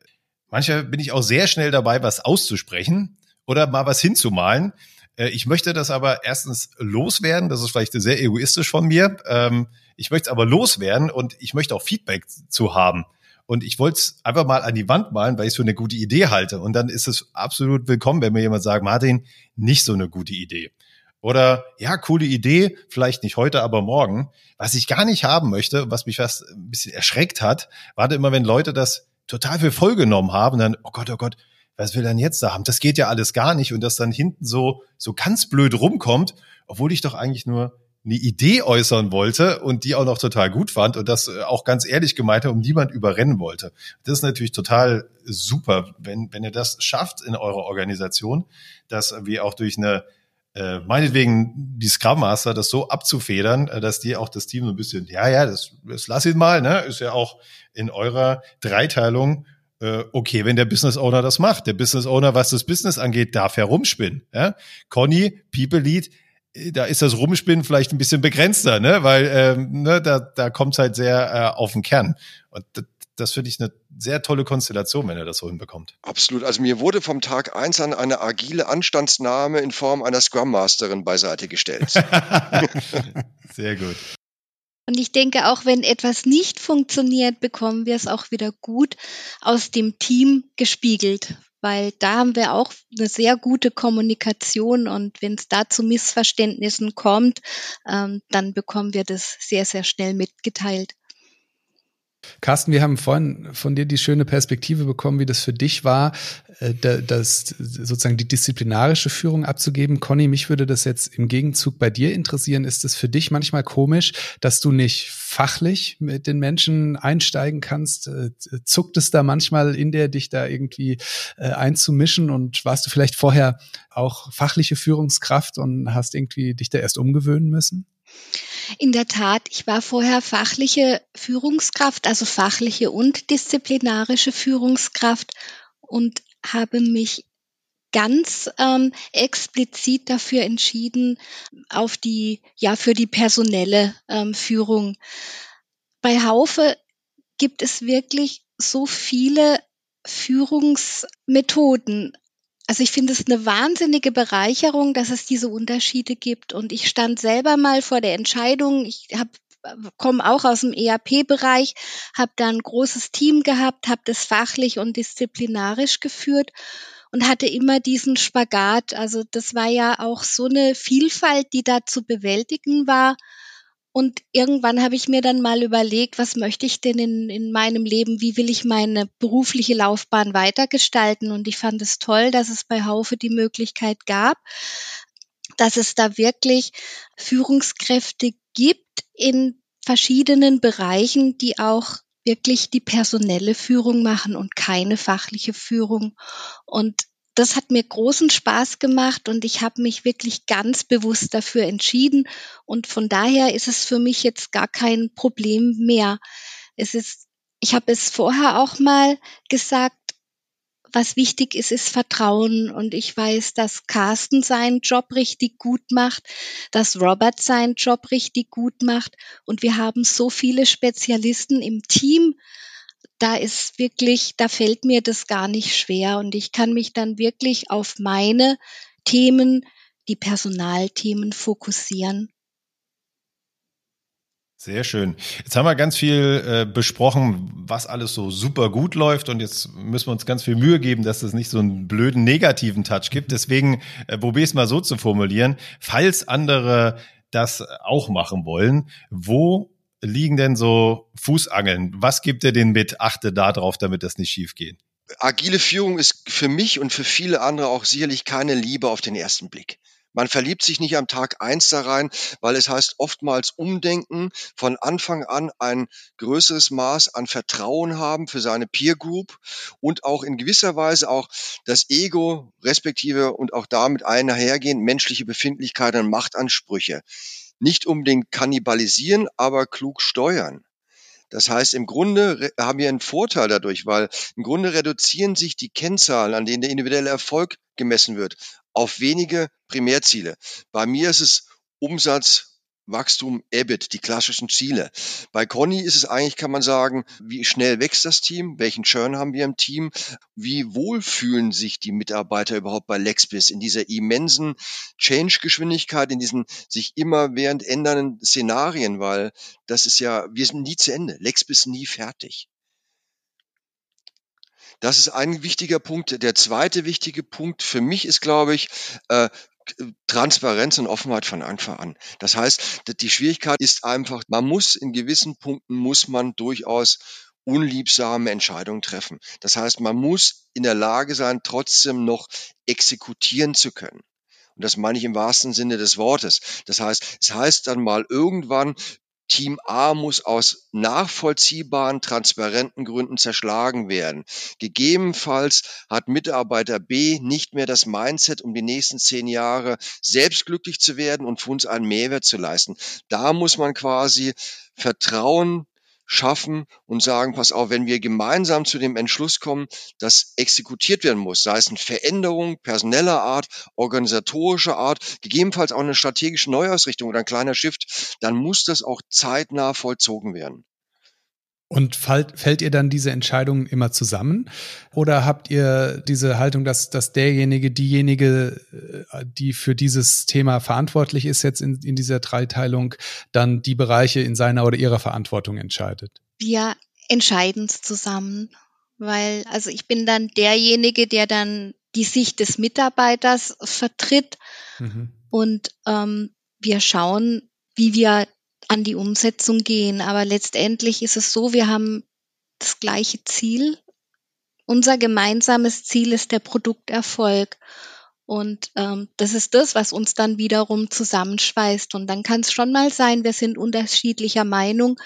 manchmal bin ich auch sehr schnell dabei, was auszusprechen oder mal was hinzumalen. Äh, ich möchte das aber erstens loswerden. Das ist vielleicht sehr egoistisch von mir. Ähm, ich möchte es aber loswerden und ich möchte auch Feedback zu haben. Und ich wollte es einfach mal an die Wand malen, weil ich es für eine gute Idee halte. Und dann ist es absolut willkommen, wenn mir jemand sagt, Martin, nicht so eine gute Idee. Oder ja, coole Idee, vielleicht nicht heute, aber morgen. Was ich gar nicht haben möchte, was mich fast ein bisschen erschreckt hat, war immer, wenn Leute das total für voll genommen haben, dann, oh Gott, oh Gott, was will er denn jetzt da haben? Das geht ja alles gar nicht und das dann hinten so, so ganz blöd rumkommt, obwohl ich doch eigentlich nur eine Idee äußern wollte und die auch noch total gut fand und das äh, auch ganz ehrlich gemeint hat und niemand überrennen wollte. Das ist natürlich total super, wenn, wenn ihr das schafft in eurer Organisation, dass wir auch durch eine äh, meinetwegen die Scrum Master das so abzufedern, äh, dass die auch das Team so ein bisschen, ja, ja, das, das lass ihn mal, ne, ist ja auch in eurer Dreiteilung okay, wenn der Business Owner das macht. Der Business Owner, was das Business angeht, darf herumspinnen. Ja? Conny, People Lead, äh, da ist das Rumspinnen vielleicht ein bisschen begrenzter, ne? weil ähm, ne, da, da kommt es halt sehr äh, auf den Kern. Und das finde ich eine sehr tolle Konstellation, wenn er das so hinbekommt. Absolut. Also mir wurde vom Tag eins an eine agile Anstandsnahme in Form einer Scrum Masterin beiseite gestellt. sehr gut. Und ich denke, auch wenn etwas nicht funktioniert, bekommen wir es auch wieder gut aus dem Team gespiegelt, weil da haben wir auch eine sehr gute Kommunikation und wenn es da zu Missverständnissen kommt, ähm, dann bekommen wir das sehr, sehr schnell mitgeteilt. Carsten, wir haben vorhin von dir die schöne Perspektive bekommen, wie das für dich war, äh, das sozusagen die disziplinarische Führung abzugeben. Conny, mich würde das jetzt im Gegenzug bei dir interessieren. Ist es für dich manchmal komisch, dass du nicht fachlich mit den Menschen einsteigen kannst? Äh, zuckt es da manchmal in der, dich da irgendwie äh, einzumischen? Und warst du vielleicht vorher auch fachliche Führungskraft und hast irgendwie dich da erst umgewöhnen müssen? In der Tat, ich war vorher fachliche Führungskraft, also fachliche und disziplinarische Führungskraft und habe mich ganz ähm, explizit dafür entschieden, auf die, ja, für die personelle ähm, Führung. Bei Haufe gibt es wirklich so viele Führungsmethoden. Also ich finde es eine wahnsinnige Bereicherung, dass es diese Unterschiede gibt. Und ich stand selber mal vor der Entscheidung, ich habe komme auch aus dem ERP-Bereich, habe da ein großes Team gehabt, habe das fachlich und disziplinarisch geführt und hatte immer diesen Spagat. Also das war ja auch so eine Vielfalt, die da zu bewältigen war. Und irgendwann habe ich mir dann mal überlegt, was möchte ich denn in, in meinem Leben, wie will ich meine berufliche Laufbahn weitergestalten? Und ich fand es toll, dass es bei Haufe die Möglichkeit gab, dass es da wirklich Führungskräfte gibt in verschiedenen Bereichen, die auch wirklich die personelle Führung machen und keine fachliche Führung. Und das hat mir großen Spaß gemacht und ich habe mich wirklich ganz bewusst dafür entschieden. Und von daher ist es für mich jetzt gar kein Problem mehr. Es ist, ich habe es vorher auch mal gesagt, was wichtig ist, ist Vertrauen. Und ich weiß, dass Carsten seinen Job richtig gut macht, dass Robert seinen Job richtig gut macht. Und wir haben so viele Spezialisten im Team, da ist wirklich, da fällt mir das gar nicht schwer und ich kann mich dann wirklich auf meine Themen, die Personalthemen fokussieren. Sehr schön. Jetzt haben wir ganz viel äh, besprochen, was alles so super gut läuft und jetzt müssen wir uns ganz viel Mühe geben, dass es nicht so einen blöden negativen Touch gibt. Deswegen äh, probiere es mal so zu formulieren. Falls andere das auch machen wollen, wo liegen denn so Fußangeln? Was gibt ihr denen mit? Achte da drauf, damit das nicht schief geht. Agile Führung ist für mich und für viele andere auch sicherlich keine Liebe auf den ersten Blick. Man verliebt sich nicht am Tag eins da rein, weil es heißt oftmals umdenken, von Anfang an ein größeres Maß an Vertrauen haben für seine Peer Group und auch in gewisser Weise auch das Ego respektive und auch damit einhergehend menschliche Befindlichkeiten und Machtansprüche nicht unbedingt kannibalisieren, aber klug steuern. Das heißt, im Grunde haben wir einen Vorteil dadurch, weil im Grunde reduzieren sich die Kennzahlen, an denen der individuelle Erfolg gemessen wird, auf wenige Primärziele. Bei mir ist es Umsatz, Wachstum, EBIT, die klassischen Ziele. Bei Conny ist es eigentlich, kann man sagen, wie schnell wächst das Team? Welchen Churn haben wir im Team? Wie wohl fühlen sich die Mitarbeiter überhaupt bei Lexbis in dieser immensen Change-Geschwindigkeit, in diesen sich immer während ändernden Szenarien? Weil das ist ja, wir sind nie zu Ende. Lexbis nie fertig. Das ist ein wichtiger Punkt. Der zweite wichtige Punkt für mich ist, glaube ich, äh, Transparenz und Offenheit von Anfang an. Das heißt, die Schwierigkeit ist einfach, man muss in gewissen Punkten muss man durchaus unliebsame Entscheidungen treffen. Das heißt, man muss in der Lage sein, trotzdem noch exekutieren zu können. Und das meine ich im wahrsten Sinne des Wortes. Das heißt, es heißt dann mal irgendwann, Team A muss aus nachvollziehbaren, transparenten Gründen zerschlagen werden. Gegebenenfalls hat Mitarbeiter B nicht mehr das Mindset, um die nächsten zehn Jahre selbst glücklich zu werden und für uns einen Mehrwert zu leisten. Da muss man quasi Vertrauen schaffen und sagen, pass auf, wenn wir gemeinsam zu dem Entschluss kommen, dass exekutiert werden muss, sei es eine Veränderung personeller Art, organisatorischer Art, gegebenenfalls auch eine strategische Neuausrichtung oder ein kleiner Shift, dann muss das auch zeitnah vollzogen werden. Und fällt, fällt ihr dann diese Entscheidungen immer zusammen? Oder habt ihr diese Haltung, dass, dass derjenige, diejenige, äh, die für dieses Thema verantwortlich ist, jetzt in, in dieser Dreiteilung, dann die Bereiche in seiner oder ihrer Verantwortung entscheidet? Wir entscheiden es zusammen, weil, also ich bin dann derjenige, der dann die Sicht des Mitarbeiters vertritt mhm. und ähm, wir schauen, wie wir an die Umsetzung gehen. Aber letztendlich ist es so, wir haben das gleiche Ziel. Unser gemeinsames Ziel ist der Produkterfolg. Und ähm, das ist das, was uns dann wiederum zusammenschweißt. Und dann kann es schon mal sein, wir sind unterschiedlicher Meinung.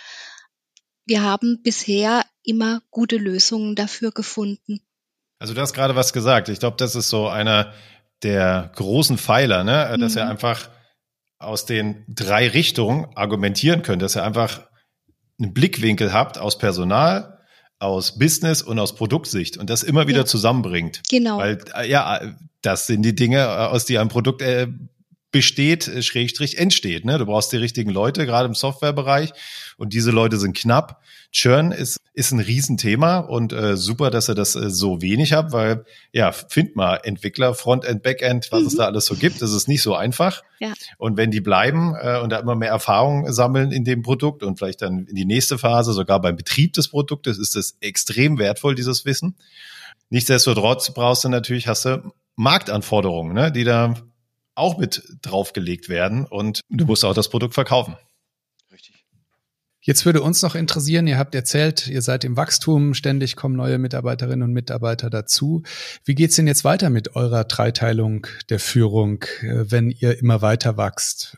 Wir haben bisher immer gute Lösungen dafür gefunden. Also du hast gerade was gesagt. Ich glaube, das ist so einer der großen Pfeiler, ne? dass mhm. er einfach aus den drei Richtungen argumentieren könnt, dass ihr einfach einen Blickwinkel habt aus Personal, aus Business und aus Produktsicht und das immer wieder ja. zusammenbringt. Genau. Weil, äh, ja, das sind die Dinge, äh, aus die ein Produkt äh, besteht, äh, Schrägstrich entsteht. Ne? Du brauchst die richtigen Leute, gerade im Softwarebereich. Und diese Leute sind knapp. Churn ist, ist ein Riesenthema und äh, super, dass ihr das äh, so wenig habt, weil ja, find mal Entwickler, Frontend, Backend, was mhm. es da alles so gibt. Das ist nicht so einfach. Ja. Und wenn die bleiben äh, und da immer mehr Erfahrung sammeln in dem Produkt und vielleicht dann in die nächste Phase, sogar beim Betrieb des Produktes, ist das extrem wertvoll, dieses Wissen. Nichtsdestotrotz brauchst du natürlich, hast du Marktanforderungen, ne, die da auch mit draufgelegt werden und du musst auch das Produkt verkaufen. Richtig. Jetzt würde uns noch interessieren, ihr habt erzählt, ihr seid im Wachstum, ständig kommen neue Mitarbeiterinnen und Mitarbeiter dazu. Wie geht's denn jetzt weiter mit eurer Dreiteilung der Führung, äh, wenn ihr immer weiter wächst?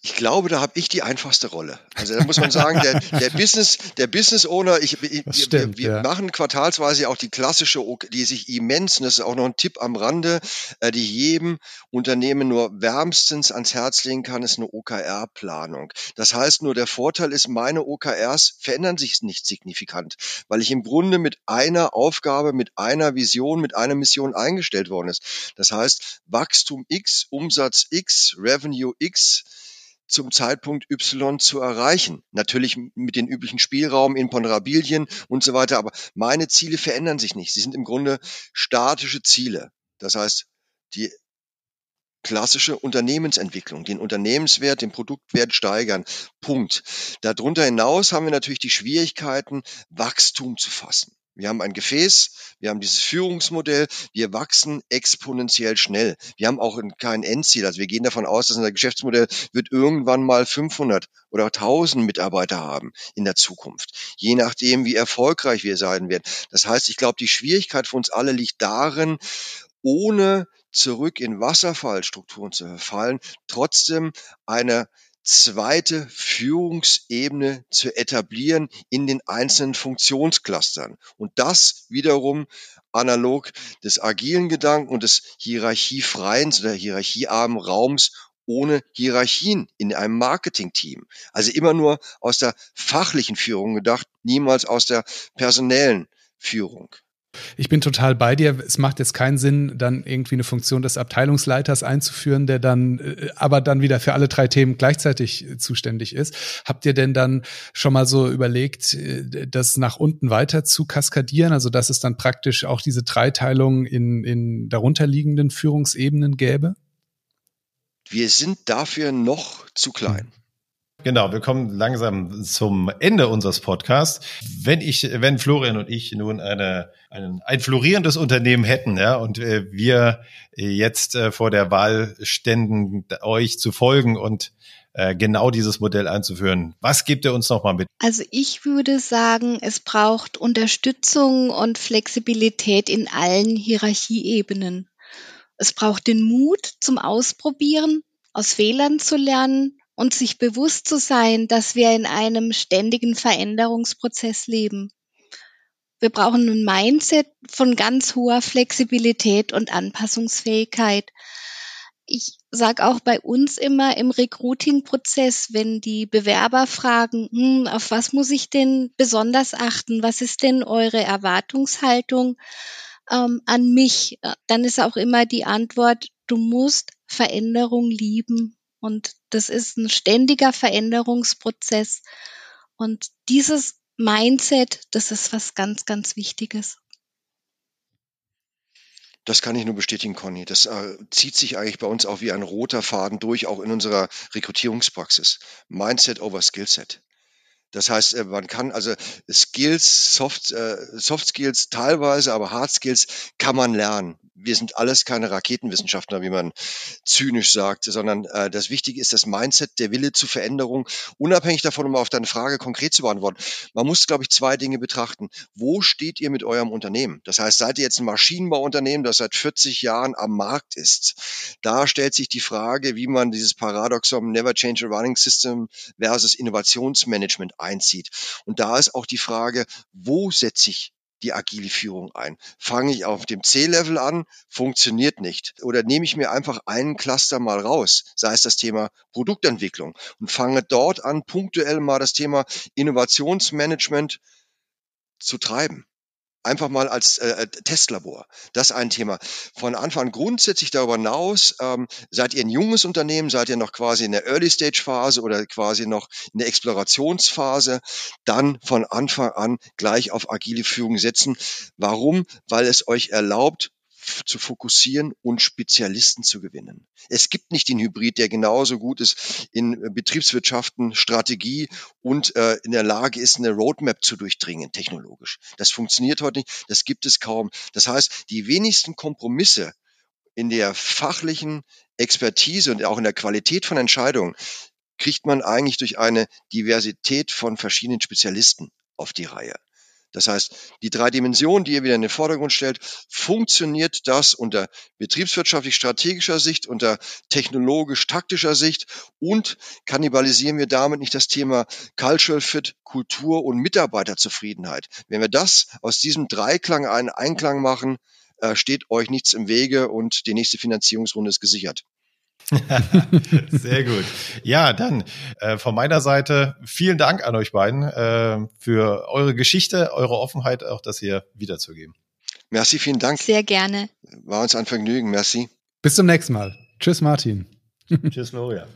Ich glaube, da habe ich die einfachste Rolle. Also da muss man sagen, der, der Business, der Business Owner, ich, ich stimmt, wir, wir ja. machen quartalsweise auch die klassische, die sich immens, und das ist auch noch ein Tipp am Rande, äh, die jedem Unternehmen nur wärmstens ans Herz legen kann, ist eine OKR-Planung. Das heißt nur, der Vorteil ist, meine OKRs verändern sich nicht signifikant, weil ich im Grunde mit einer Aufgabe, mit einer Vision, mit einer Mission eingestellt worden ist. Das heißt, Wachstum X, Umsatz X, Revenue X, zum Zeitpunkt Y zu erreichen. Natürlich mit den üblichen Spielraum, Imponderabilien und so weiter, aber meine Ziele verändern sich nicht. Sie sind im Grunde statische Ziele. Das heißt, die klassische Unternehmensentwicklung, den Unternehmenswert, den Produktwert steigern. Punkt. Darunter hinaus haben wir natürlich die Schwierigkeiten, Wachstum zu fassen. Wir haben ein Gefäß, wir haben dieses Führungsmodell, wir wachsen exponentiell schnell. Wir haben auch kein Endziel. Also wir gehen davon aus, dass unser Geschäftsmodell wird irgendwann mal 500 oder 1000 Mitarbeiter haben in der Zukunft. Je nachdem, wie erfolgreich wir sein werden. Das heißt, ich glaube, die Schwierigkeit für uns alle liegt darin, ohne zurück in Wasserfallstrukturen zu verfallen, trotzdem eine zweite Führungsebene zu etablieren in den einzelnen Funktionsclustern. Und das wiederum analog des agilen Gedanken und des hierarchiefreien oder hierarchiearmen Raums ohne Hierarchien in einem Marketingteam. Also immer nur aus der fachlichen Führung gedacht, niemals aus der personellen Führung. Ich bin total bei dir. Es macht jetzt keinen Sinn, dann irgendwie eine Funktion des Abteilungsleiters einzuführen, der dann äh, aber dann wieder für alle drei Themen gleichzeitig äh, zuständig ist. Habt ihr denn dann schon mal so überlegt, äh, das nach unten weiter zu kaskadieren? Also dass es dann praktisch auch diese Dreiteilung in, in darunterliegenden Führungsebenen gäbe? Wir sind dafür noch zu klein. Genau, wir kommen langsam zum Ende unseres Podcasts. Wenn ich, wenn Florian und ich nun eine, ein, ein florierendes Unternehmen hätten, ja, und äh, wir jetzt äh, vor der Wahl ständen, euch zu folgen und äh, genau dieses Modell einzuführen. Was gibt ihr uns nochmal mit? Also ich würde sagen, es braucht Unterstützung und Flexibilität in allen Hierarchieebenen. Es braucht den Mut zum Ausprobieren, aus Fehlern zu lernen und sich bewusst zu sein, dass wir in einem ständigen Veränderungsprozess leben. Wir brauchen ein Mindset von ganz hoher Flexibilität und Anpassungsfähigkeit. ich sage auch bei uns immer im Recruiting-Prozess, wenn die Bewerber fragen, hm, auf was muss ich denn besonders achten? Was ist denn eure Erwartungshaltung ähm, an mich? Dann ist auch immer die Antwort, du musst Veränderung lieben. Und das ist ein ständiger Veränderungsprozess. Und dieses Mindset, das ist was ganz, ganz Wichtiges. Das kann ich nur bestätigen, Conny. Das äh, zieht sich eigentlich bei uns auch wie ein roter Faden durch, auch in unserer Rekrutierungspraxis. Mindset over Skillset. Das heißt, äh, man kann also Skills, Soft, äh, Soft Skills teilweise, aber Hard Skills kann man lernen. Wir sind alles keine Raketenwissenschaftler, wie man zynisch sagt, sondern äh, das Wichtige ist das Mindset, der Wille zur Veränderung, unabhängig davon, um auf deine Frage konkret zu beantworten. Man muss, glaube ich, zwei Dinge betrachten. Wo steht ihr mit eurem Unternehmen? Das heißt, seid ihr jetzt ein Maschinenbauunternehmen, das seit 40 Jahren am Markt ist? Da stellt sich die Frage, wie man dieses Paradoxon Never Change a Running System versus Innovationsmanagement einzieht. Und da ist auch die Frage, wo setze ich die agile Führung ein? Fange ich auf dem C-Level an? Funktioniert nicht. Oder nehme ich mir einfach einen Cluster mal raus, sei es das Thema Produktentwicklung und fange dort an, punktuell mal das Thema Innovationsmanagement zu treiben einfach mal als äh, äh, Testlabor. Das ist ein Thema. Von Anfang grundsätzlich darüber hinaus, ähm, seid ihr ein junges Unternehmen, seid ihr noch quasi in der Early-Stage-Phase oder quasi noch in der Explorationsphase, dann von Anfang an gleich auf agile Führung setzen. Warum? Weil es euch erlaubt, zu fokussieren und Spezialisten zu gewinnen. Es gibt nicht den Hybrid, der genauso gut ist in äh, Betriebswirtschaften, Strategie und äh, in der Lage ist, eine Roadmap zu durchdringen, technologisch. Das funktioniert heute nicht, das gibt es kaum. Das heißt, die wenigsten Kompromisse in der fachlichen Expertise und auch in der Qualität von Entscheidungen kriegt man eigentlich durch eine Diversität von verschiedenen Spezialisten auf die Reihe. Das heißt, die drei Dimensionen, die ihr wieder in den Vordergrund stellt, funktioniert das unter betriebswirtschaftlich-strategischer Sicht, unter technologisch-taktischer Sicht und kannibalisieren wir damit nicht das Thema Cultural Fit, Kultur und Mitarbeiterzufriedenheit. Wenn wir das aus diesem Dreiklang einen Einklang machen, äh, steht euch nichts im Wege und die nächste Finanzierungsrunde ist gesichert. Sehr gut. Ja, dann äh, von meiner Seite vielen Dank an euch beiden äh, für eure Geschichte, eure Offenheit, auch das hier wiederzugeben. Merci, vielen Dank. Sehr gerne. War uns ein Vergnügen. Merci. Bis zum nächsten Mal. Tschüss, Martin. Tschüss, Gloria.